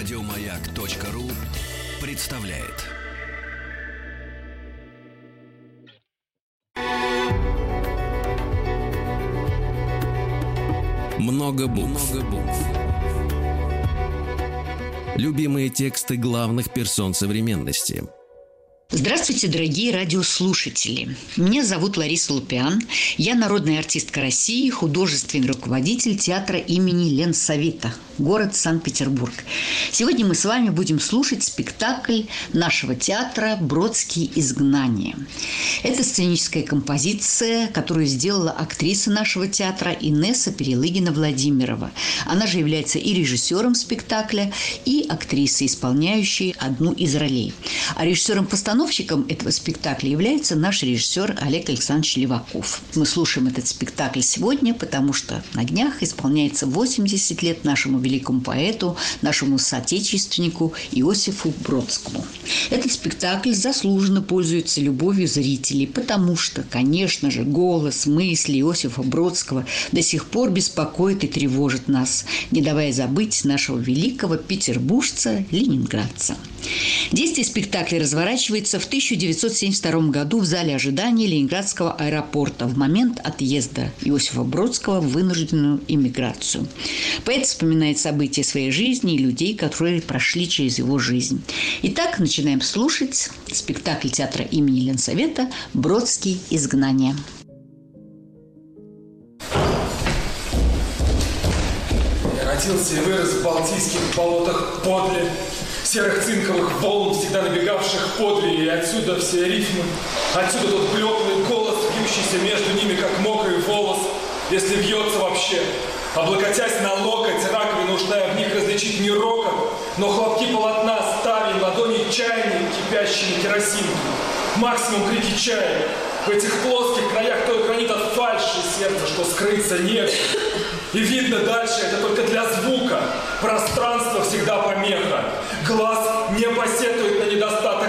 Радиомаяк.ру представляет. Много букв. Любимые тексты главных персон современности – Здравствуйте, дорогие радиослушатели. Меня зовут Лариса Лупиан. Я народная артистка России, художественный руководитель театра имени Ленсовета, город Санкт-Петербург. Сегодня мы с вами будем слушать спектакль нашего театра «Бродские изгнания». Это сценическая композиция, которую сделала актриса нашего театра Инесса Перелыгина-Владимирова. Она же является и режиссером спектакля, и актрисой, исполняющей одну из ролей. А режиссером постановки Постановщиком этого спектакля является наш режиссер Олег Александрович Леваков. Мы слушаем этот спектакль сегодня, потому что на днях исполняется 80 лет нашему великому поэту, нашему соотечественнику Иосифу Бродскому. Этот спектакль заслуженно пользуется любовью зрителей, потому что, конечно же, голос, мысли Иосифа Бродского до сих пор беспокоит и тревожит нас, не давая забыть нашего великого петербуржца, ленинградца. Действие спектакля разворачивается в 1972 году в зале ожидания Ленинградского аэропорта в момент отъезда Иосифа Бродского в вынужденную иммиграцию. Поэт вспоминает события своей жизни и людей, которые прошли через его жизнь. Итак, начинаем слушать спектакль театра имени Ленсовета «Бродский. Изгнание». Родился и вырос в Балтийских болотах подле серых цинковых волн, всегда набегавших подле, и отсюда все рифмы, отсюда тот блеклый голос, бьющийся между ними, как мокрый волос, если бьется вообще. Облокотясь на локоть, раковина ушная в них различить не рокот, но хлопки полотна, ставень, ладони чайник, кипящими керосинки. Максимум крики чая. В этих плоских краях той хранит от фальши сердце, что скрыться нет. И видно дальше, это только для звука. Пространство всегда помеха. Глаз не посетует на недостаток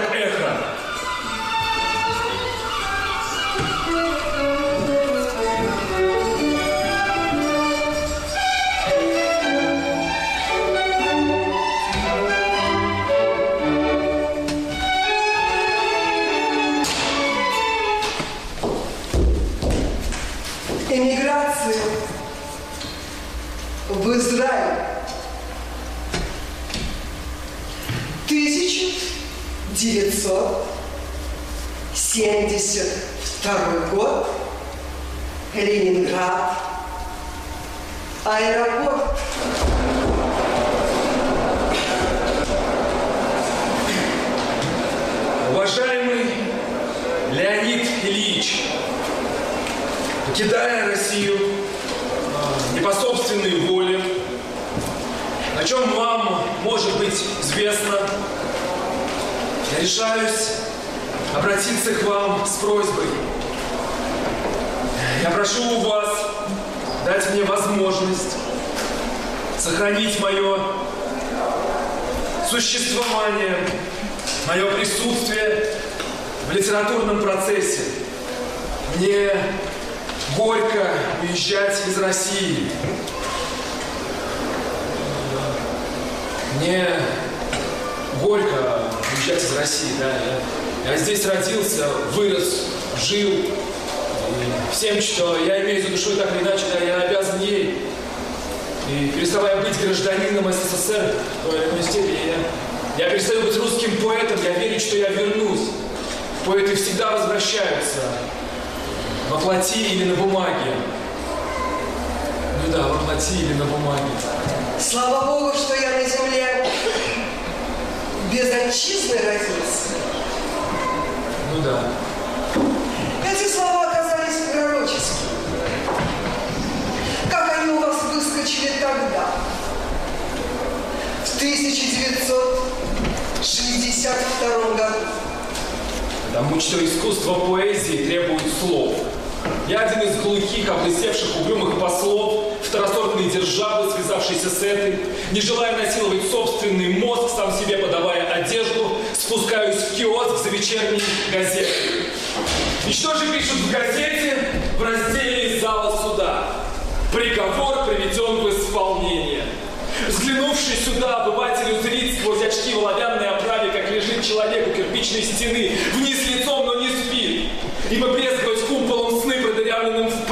1972 год. Ленинград. Аэропорт. Уважаемый Леонид Ильич, покидая Россию не по собственной воле, о чем вам может быть известно, решаюсь обратиться к вам с просьбой. Я прошу у вас дать мне возможность сохранить мое существование, мое присутствие в литературном процессе. Мне горько уезжать из России. Мне горько уезжать из России, да. Я, я здесь родился, вырос, жил. Всем, что я имею за душой так или иначе, да, я обязан ей. И переставая быть гражданином СССР, в той степени, я, я перестаю быть русским поэтом, я верю, что я вернусь. Поэты всегда возвращаются во плоти или на бумаге. Ну да, во плоти или на бумаге. Слава Богу, что я на земле без отчизны родился. Ну да. Эти слова оказались пророческими. Как они у вас выскочили тогда, в 1962 году. Потому что искусство поэзии требует слов. Я один из глухих, облысевших, угрюмых послов, второсортной державы, связавшейся с этой, не желая насиловать собственный мозг, сам себе подавая одежду, спускаюсь в киоск за вечерней газетой. И что же пишут в газете в разделе из зала суда? Приговор приведен в исполнение. Взглянувший сюда, обыватель узрит сквозь очки в оловянной оправе, как лежит человек у кирпичной стены, вниз лицом, но не спит, ибо брезговать куполом сны, продырявленным в.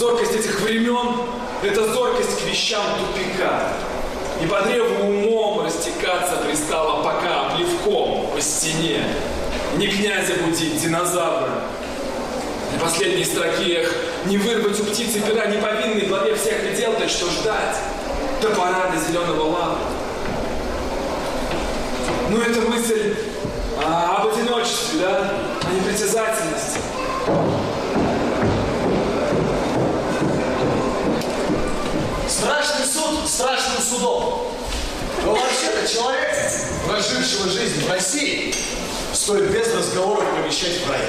Зоркость этих времен – это зоркость к вещам тупика. И по древу умом растекаться пристало пока плевком по стене. Не князя будить, динозавра. На последней строке эх, не вырвать у птицы пера, не повинный главе всех дел, так что ждать до зеленого лава. Ну, это мысль а, об одиночестве, да, о непритязательности. Страшным судом. Но вообще-то человек, прожившего жизнь в России, стоит без разговоров помещать в рай.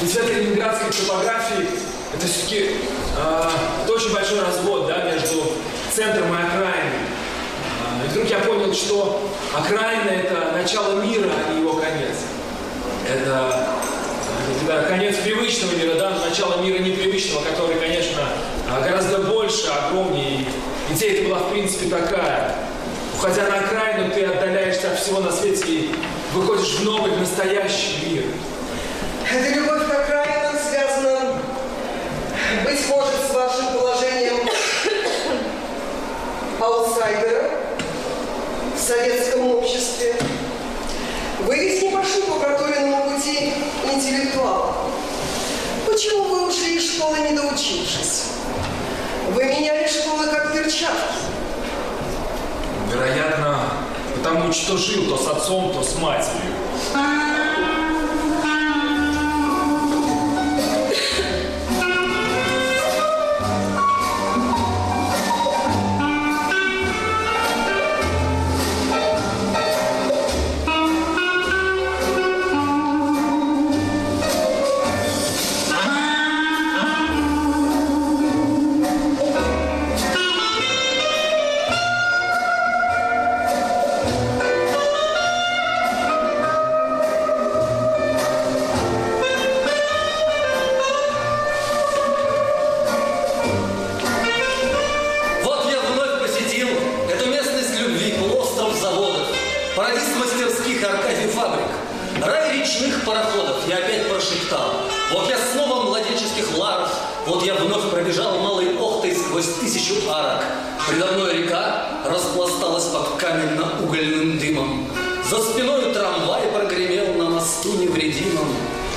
Ведь, в этой ленинградской топографии это все-таки э, это очень большой развод да, между центром и окраиной. А, и вдруг я понял, что окраина – это начало мира, а не его конец. Это, это конец привычного мира, да, начало мира непривычного, который, конечно, гораздо больше, огромнее. Идея это была, в принципе, такая. Уходя на окраину, ты отдаляешься от всего на свете и выходишь в новый, настоящий мир. Эта любовь к окраинам связана, быть может, с вашим положением аутсайдера советском обществе. Вы ведь не пошли по проторенному пути интеллектуала. Почему вы ушли из школы, не доучившись? Вы меняли школы как перчатки. Вероятно, потому что жил то с отцом, то с матерью.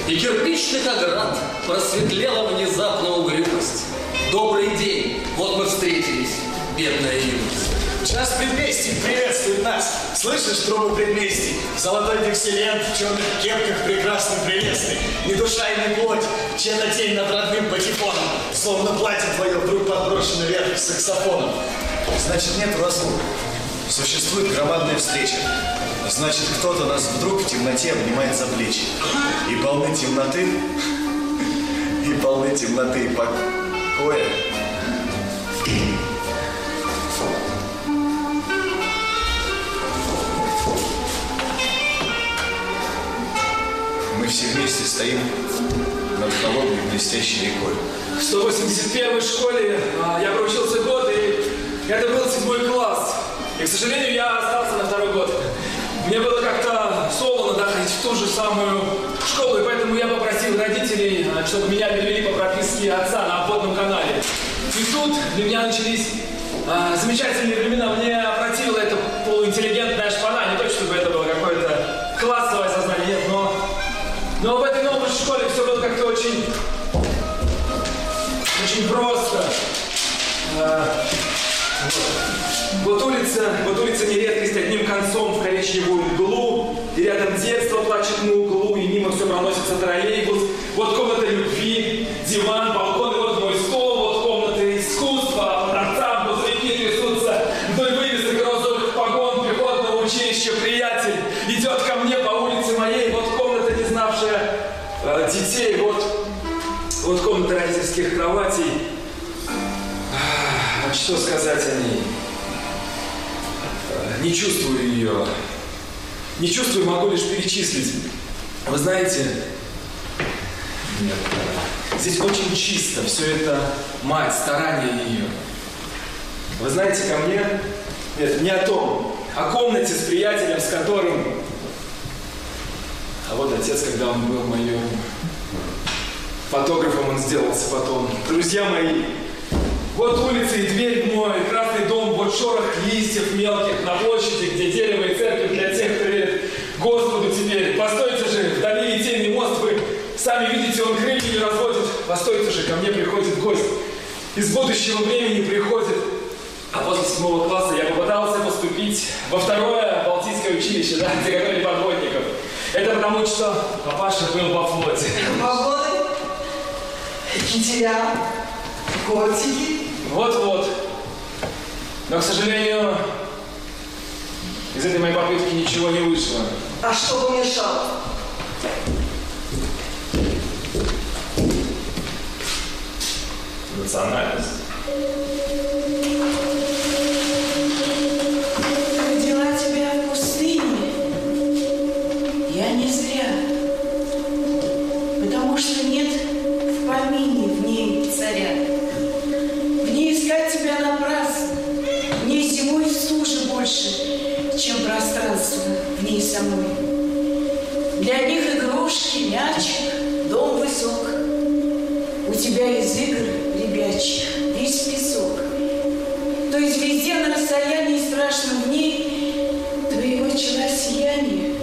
И кирпичных оград просветлела внезапно угрюмость. Добрый день, вот мы встретились, бедная юность. Час предместий приветствует нас. Слышишь трубу предместий? Золотой диксилент в черных кепках прекрасный, прелестный. Ни душа и ни плоть, чья тень над родным патефоном. Словно платье твое вдруг подброшено вверх саксофоном. Значит, нет разлук. Существует громадная встреча. Значит, кто-то нас вдруг в темноте обнимает за плечи. И полны темноты, и полны темноты и покоя. Мы все вместе стоим над холодной блестящей рекой. В 181 школе а, я проучился год, и это был седьмой класс. И, к сожалению, я остался на второй год. Мне было как-то солоно да, ходить в ту же самую школу, и поэтому я попросил родителей, а, чтобы меня перевели по прописке отца на обводном канале. И тут для меня начались а, замечательные времена. Мне опротивила эта полуинтеллигентная коричневую мглу, и рядом детство плачет на углу, и мимо все проносится троллейбус. Вот комната любви, диван, балкон, и вот мой стол, вот комната искусства, а торцам грузовики трясутся, вдоль вывесок розовых погон пехотного училища приятель идет ко мне по улице моей, вот комната, не знавшая э, детей, вот вот комната родительских кроватей. А, что сказать о ней? не чувствую ее. Не чувствую, могу лишь перечислить. Вы знаете, нет, здесь очень чисто. Все это мать, старание ее. Вы знаете, ко мне... Нет, не о том. О комнате с приятелем, с которым... А вот отец, когда он был моим фотографом, он сделался потом. Друзья мои, вот улица и дверь мой, красный дом, вот шорох листьев мелких на площади, где дерево и церковь для тех, кто верит Господу теперь. Постойте же, вдали тени мост вы сами видите, он крылья не разводит. Постойте же, ко мне приходит гость. Из будущего времени приходит. А после седьмого класса я попытался поступить во второе Балтийское училище, да, где готовили подводников. Это потому, что папаша был во флоте. Погоды, кителя, котики. Вот-вот. Но, к сожалению, из этой моей попытки ничего не вышло. А что помешало? Национальность. Для них игрушки, мячик, дом высок. У тебя из игр ребячих весь песок. То есть везде на расстоянии страшном ней твоего чела сияние.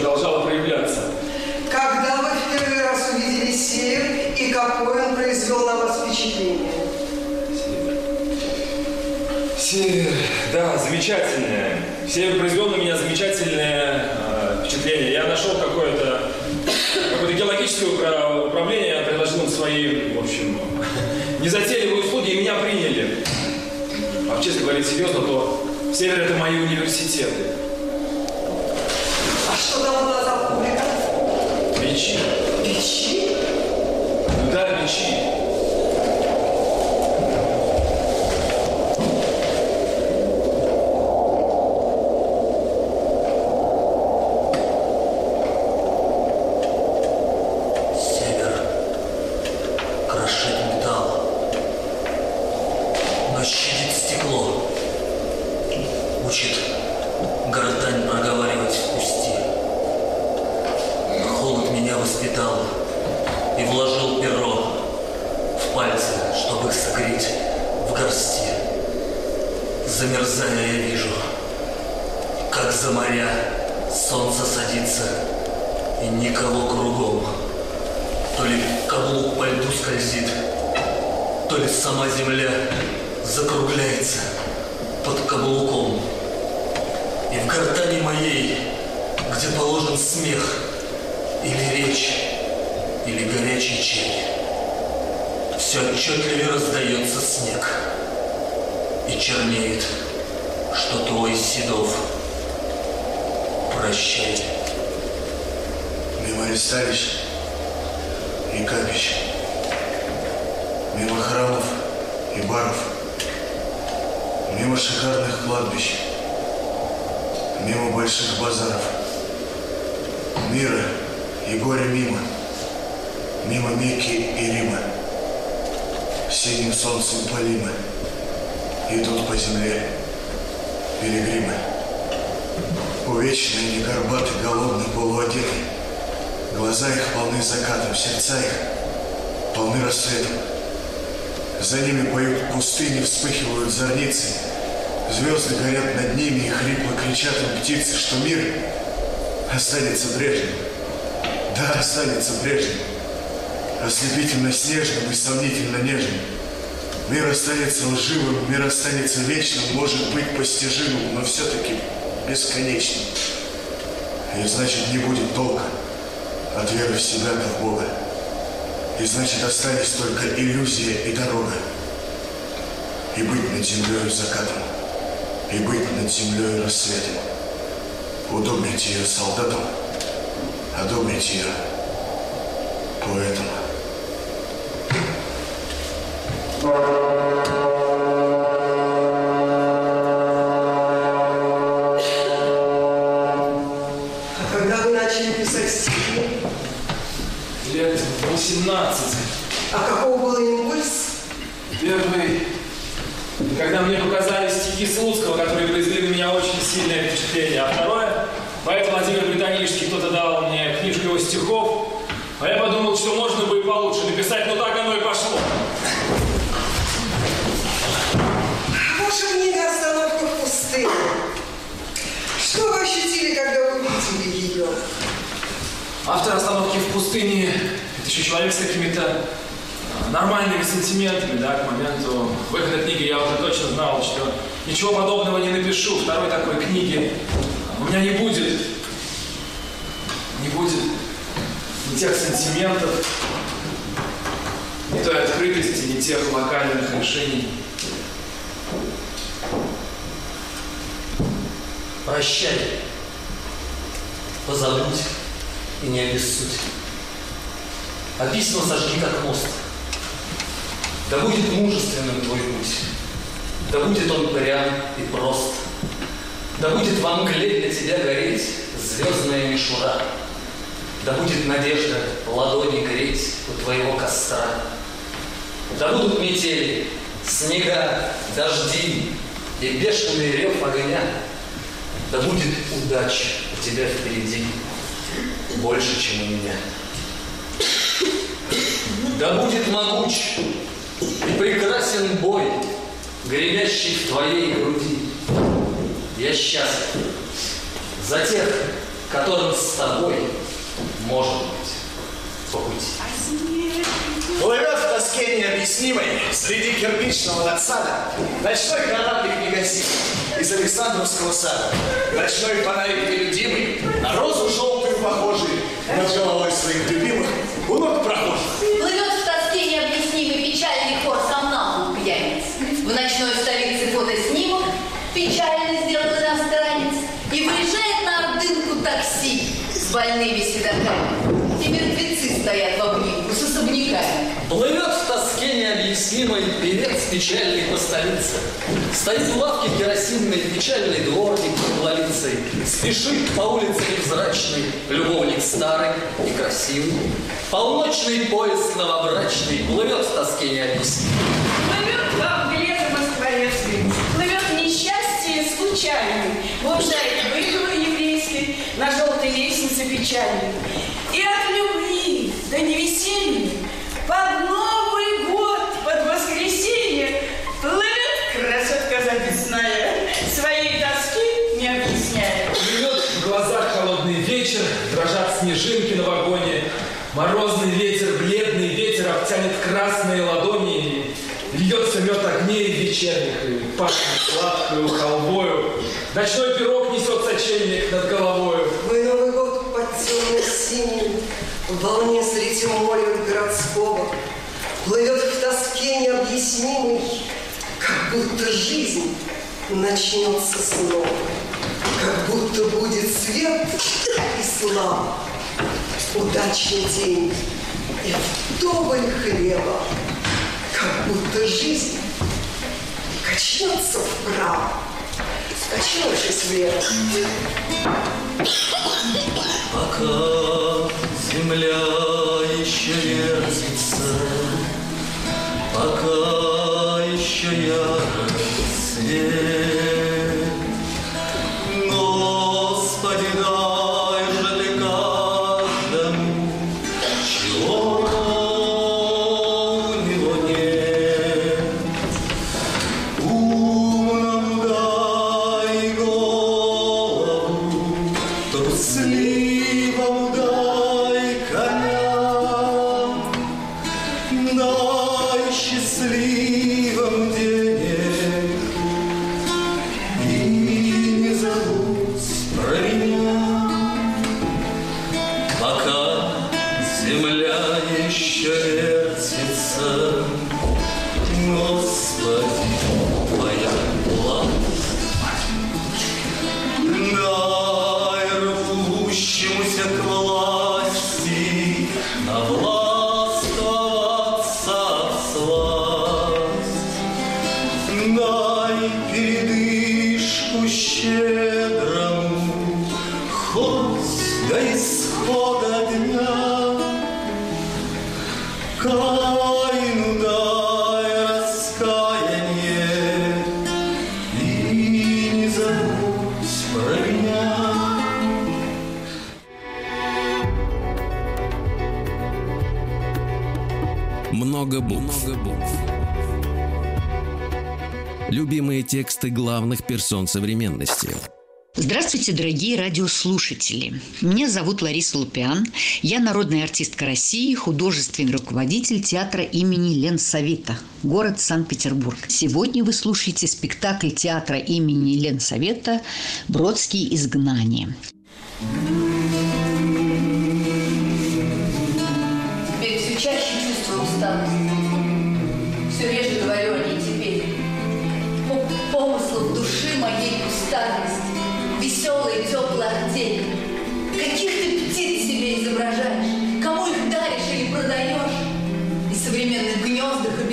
Продолжало проявляться. Когда вы в первый раз увидели север и какое он произвел на вас впечатление? Север, да, замечательное. Север произвел на меня замечательное э, впечатление. Я нашел какое-то какое-то геологическое упра- управление, я предложил им свои, в общем, незатейливые услуги, и меня приняли. А честно говоря, серьезно, то Север это мои университеты. Betinho. Betinho? Замерзая я вижу, как за моря солнце садится, и никого кругом. То ли каблук по льду скользит, то ли сама земля закругляется под каблуком. И в гортани моей, где положен смех, или речь, или горячий чай, все отчетливее раздается снег, и чернеет, что твой седов. Прощай. Мимо ресталищ и капищ. Мимо храмов и баров. Мимо шикарных кладбищ. Мимо больших базаров. Мира и горя мимо. Мимо Мекки и Рима. Синим солнцем полимы. Идут по земле пилигримы. Увечные, не горбатый, голодный, полуодетый. Глаза их полны закатом, сердца их полны рассветом. За ними поют пустыни, вспыхивают зорницы. Звезды горят над ними и хрипло кричат им птицы, что мир останется прежним. Да, останется прежним. Ослепительно снежным и сомнительно нежным. Мир останется лживым, мир останется вечным, может быть постижимым, но все-таки бесконечным. И значит, не будет толка от веры в себя как в Бога. И значит, остались только иллюзия и дорога. И быть над землей закатом, и быть над землей рассветом. Удобрить ее солдатам, одобрить ее поэтом. А поэт Владимир Британический, кто-то дал мне книжку его стихов, а я подумал, что можно бы и получше написать, но так оно и пошло. Ваша книга «Остановка в пустыне». Что вы ощутили, когда увидели ее? Автор «Остановки в пустыне» — это еще человек с какими-то а, нормальными сантиментами, да, к моменту выхода книги я уже точно знал, что ничего подобного не напишу, второй такой книги меня не будет. Не будет ни тех сантиментов, ни той открытости, ни тех локальных решений. Прощай. Позабудь и не обессудь. А письма сожги как мост. Да будет мужественным твой путь. Да будет он прям и прост. Да будет во мгле для тебя гореть звездная мишура. Да будет надежда ладони греть у твоего костра. Да будут метели, снега, дожди и бешеный рев огня. Да будет удача у тебя впереди больше, чем у меня. Да будет могуч и прекрасен бой, гремящий в твоей груди. Я счастлив за тех, которым с тобой может быть по пути. Плывет в тоске необъяснимой среди кирпичного надсада ночной кораблик негасимый из Александровского сада. Ночной фонарик нелюдимый, на розу желтую похожий, над головой своих любимых у ног прохожих. Плывет в тоске необъяснимый печальный хор сомнамбул пьяниц. В ночной столице фотоснимок печально больными седоками. И мертвецы стоят в обнимку с особняками. Плывет в тоске необъяснимой певец печальный по столице. Стоит в лавке керосинной печальный дворник под ловицей. Спешит по улице невзрачный любовник старый и красивый. Полночный поезд новобрачный плывет в тоске необъяснимой. Плывет во мгле замоскворецкой, плывет несчастье еврейской на желтой печальной. И от любви до невеселья под Новый год, под воскресенье плывет красотка записная, своей тоски не объясняя. Плывет в глазах холодный вечер, дрожат снежинки на вагоне. Морозный ветер, бледный ветер обтянет красные ладони. Льется мед огней вечерних и пахнет сладкою халвою. Ночной пирог несет сочельник над головою. В волне среди моря городского, плывет в тоске необъяснимой, как будто жизнь начнется снова, как будто будет свет и слава, удачный день и вдоволь хлеба, как будто жизнь качнется вправо, качнувшись влево. Пока земля еще вертится, пока еще ярок свет. Дай передышку щедрому, хоть до исхода Любимые тексты главных персон современности. Здравствуйте, дорогие радиослушатели. Меня зовут Лариса Лупиан. Я народная артистка России, художественный руководитель театра имени Ленсовета, город Санкт-Петербург. Сегодня вы слушаете спектакль театра имени Ленсовета «Бродские изгнания». Теперь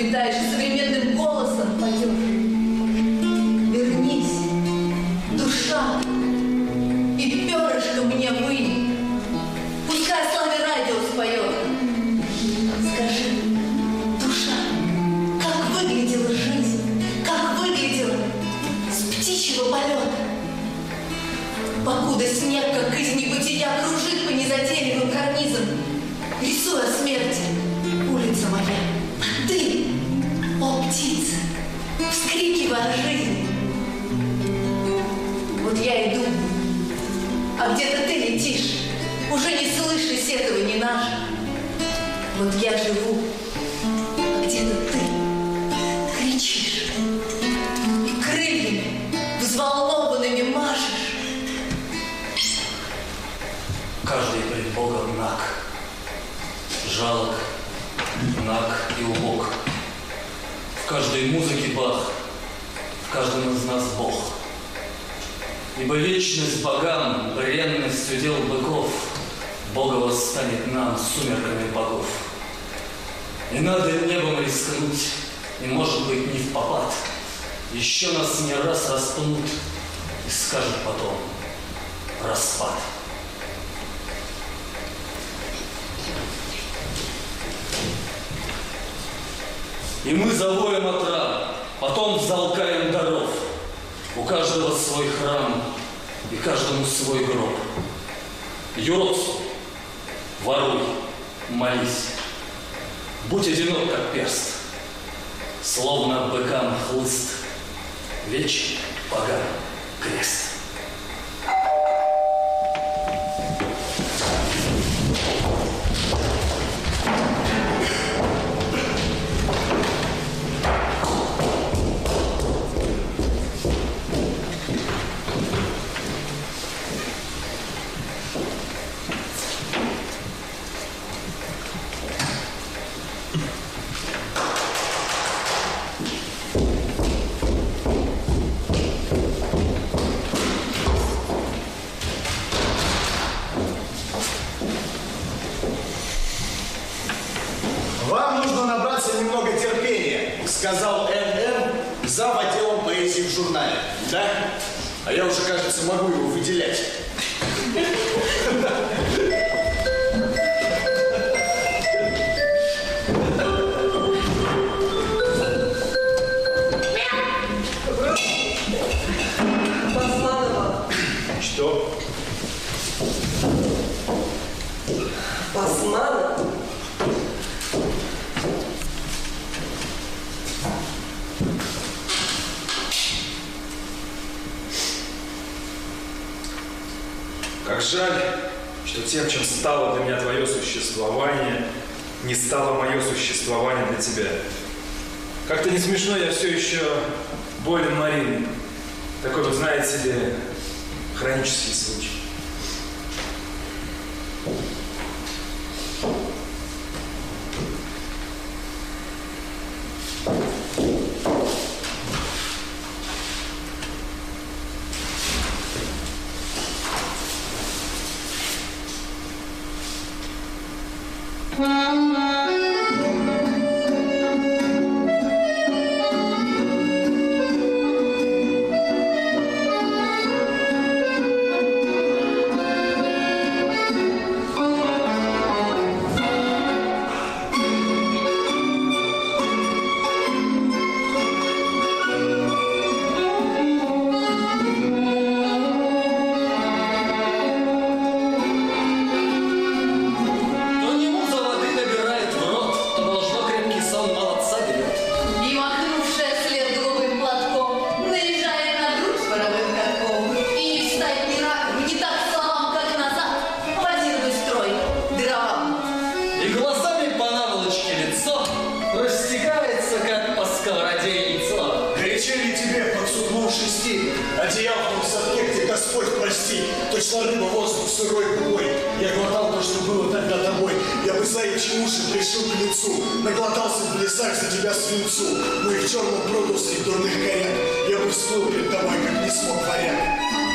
гнездах я живу, а где-то ты кричишь. Крыльями взволнованными машешь. Каждый пред Богом наг, жалок, наг и убог. В каждой музыке Бах, в каждом из нас Бог. Ибо вечность богам, бренность удел быков, Бога восстанет нам сумерками богов. Не надо небом рискнуть, и, может быть, не в попад. Еще нас не раз распнут, и скажет потом распад. И мы завоем от потом залкаем даров. У каждого свой храм и каждому свой гроб. Юродствуй, воруй, молись. Будь одинок, как перст, словно быкам хлыст. Вечный поган крест. Одеял в где Господь прости, точно рыба воздух сырой губой. Я глотал то, что было тогда тобой, я бы заячьи уши пришил к лицу, наглотался в лесах за тебя свинцу, ну и в черном пруду среди дурных коряк, я бы всплыл перед тобой, как не смог варяг.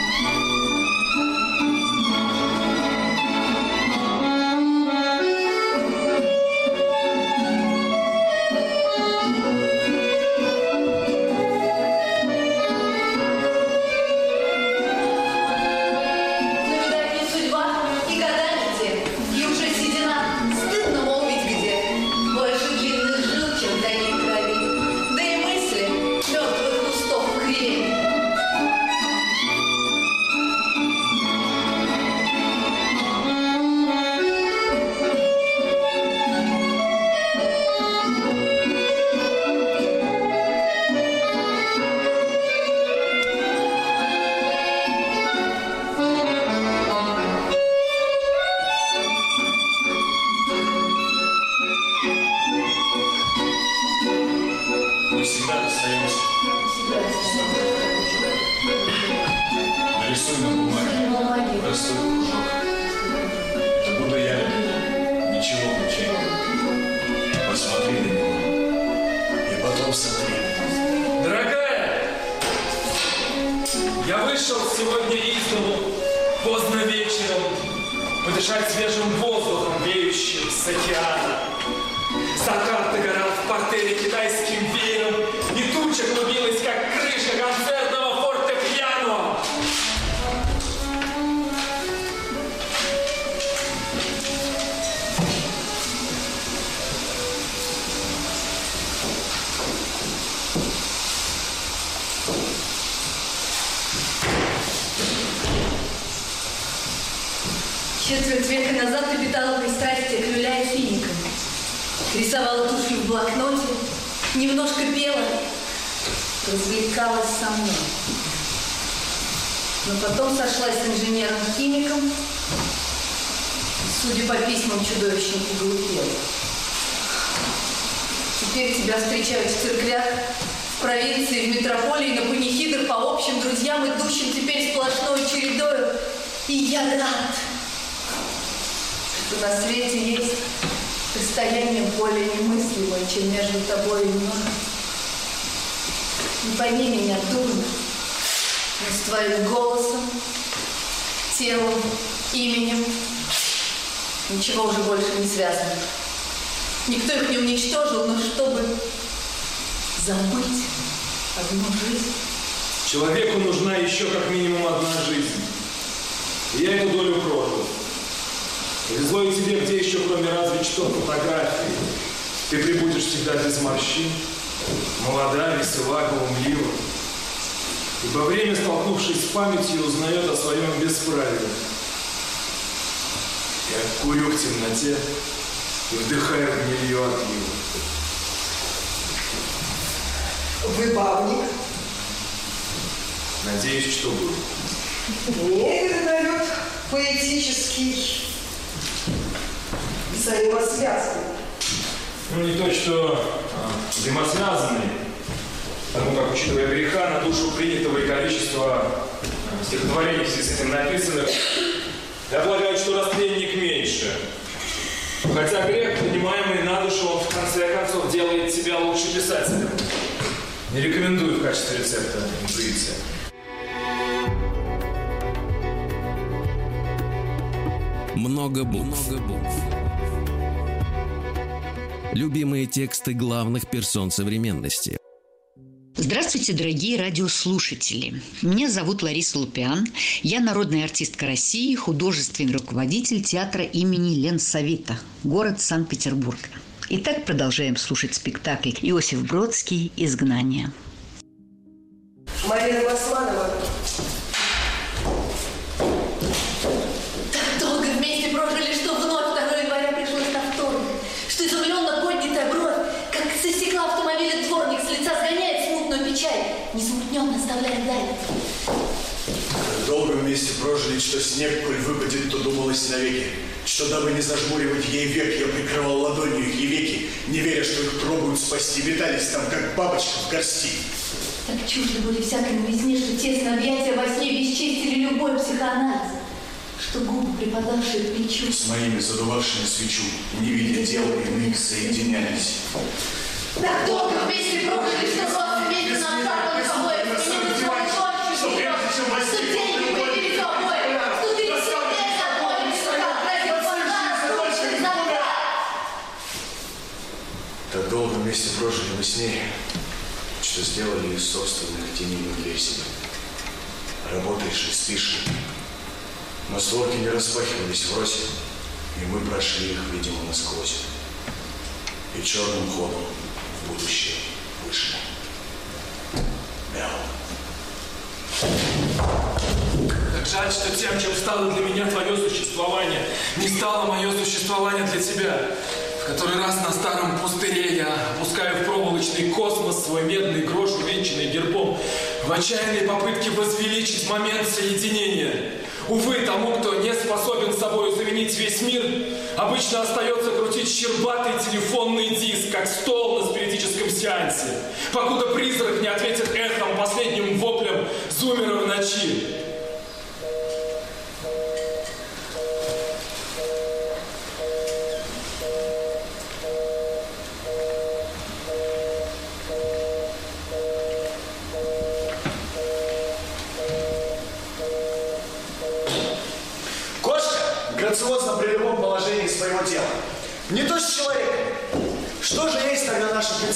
Мы всегда достаемся. Нарисуй на бумаге простой кружок. Это буду я, ничего ничего. Посмотри на него и потом сотри. Дорогая, я вышел сегодня из дому поздно вечером подышать свежим воздухом, веющим с океана. Закат догорал в портере китайским веером, Четверть века назад ты питала пристрастие к люля и финикам. Рисовала тушью в блокноте, немножко пела, развлекалась со мной. Но потом сошлась с инженером-химиком, судя по письмам, чудовищно поглупела. Теперь тебя встречают в церквях, в провинции, в метрополии, на панихидах по общим друзьям, идущим теперь сплошной чередою. И я рад, что на свете есть расстояние более немыслимое, чем между тобой и мной. Не пойми меня дурно, но с твоим голосом, телом, именем ничего уже больше не связано. Никто их не уничтожил, но чтобы забыть одну жизнь. Человеку нужна еще как минимум одна жизнь. Я эту долю прожил. Повезло и тебе, где еще, кроме разве что фотографии. Ты прибудешь всегда без морщин, молода, весела, глумлива. Ибо время, столкнувшись с памятью, узнает о своем бесправии. Я курю в темноте и вдыхаю гнилье отлива. Вы бабник? Надеюсь, что это дает поэтический, взаимосвязанный. Ну, не то, что а, взаимосвязанные, потому как, учитывая греха, на душу принятого и количество а, стихотворений в связи с этим написанных, я полагаю, что растленник меньше. Хотя грех, принимаемый на душу, он в конце концов делает тебя лучше писателем. Не рекомендую в качестве рецепта интуиция. Много букв. Много букв. Любимые тексты главных персон современности. Здравствуйте, дорогие радиослушатели. Меня зовут Лариса Лупиан. Я народная артистка России, художественный руководитель театра имени Ленсовета, город Санкт-Петербург. Итак, продолжаем слушать спектакль «Иосиф Бродский. Изгнание». Марина Басманова. Так долго вместе прожили, что вновь 2 января пришлось на вторник. Что изумленно поднятая бровь, как со стекла автомобиля дворник с лица сгоняет смутную печаль, даль. Так долго вместе прожили, что снег, коль выпадет, то думалось навеки. Что дабы не зажмуривать ей век, я прикрывал ладонью их и веки, не веря, что их пробуют спасти, метались там, как бабочка в горсти. Так чужды были всякой новизне, что тесное объятия во сне бесчестили любой психоанализ. Что губы, припадавшие к плечу, С моими задувавшими свечу, не видя дел иных, соединялись. Так долго вместе вместе прожили мы с ней, что сделали из собственных теней внутри себя. Работаешь и спишь. Но створки не распахивались врозь, и мы прошли их, видимо, насквозь. И черным ходом в будущее вышли. Так жаль, что тем, чем стало для меня твое существование, не стало мое существование для тебя. Который раз на старом пустыре я опускаю в проволочный космос свой медный грош, увенчанный гербом, в отчаянной попытке возвеличить момент соединения. Увы, тому, кто не способен собой заменить весь мир, обычно остается крутить щербатый телефонный диск, как стол на спиритическом сеансе, покуда призрак не ответит эхом последним воплем зумера в ночи.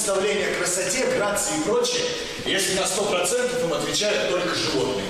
Представление о красоте, грации и прочее, если на сто процентов им отвечают только животные?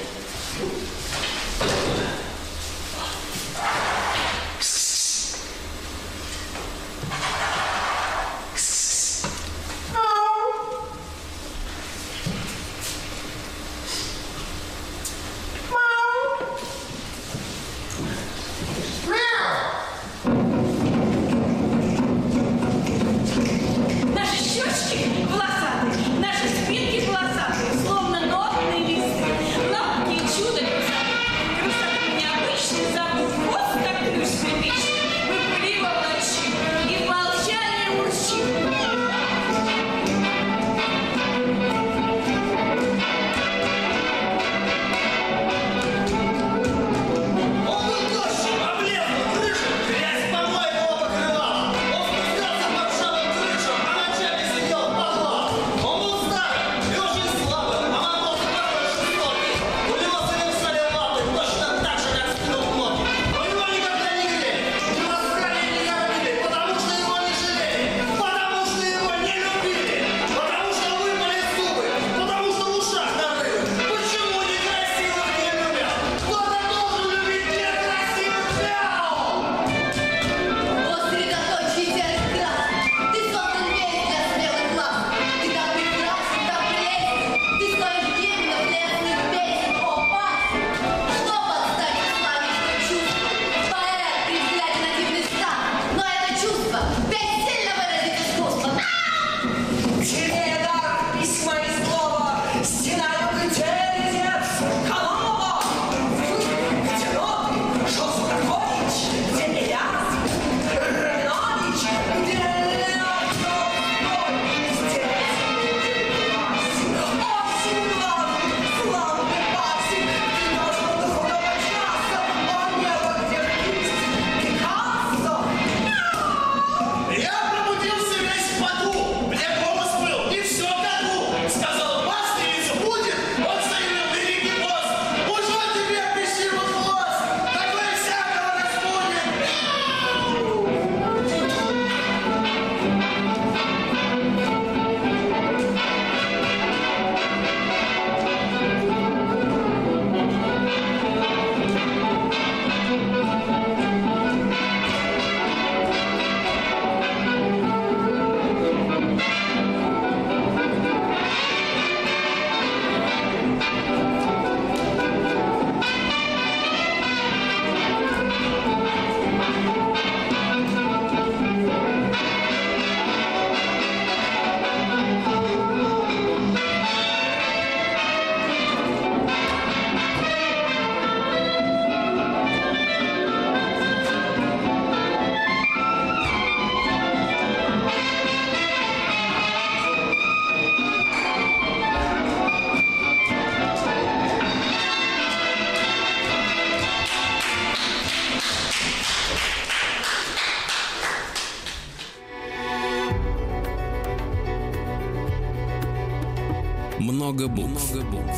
Букв. Много букв.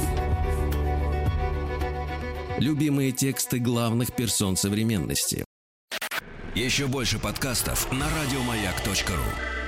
Любимые тексты главных персон современности. Еще больше подкастов на радиомаяк.ру.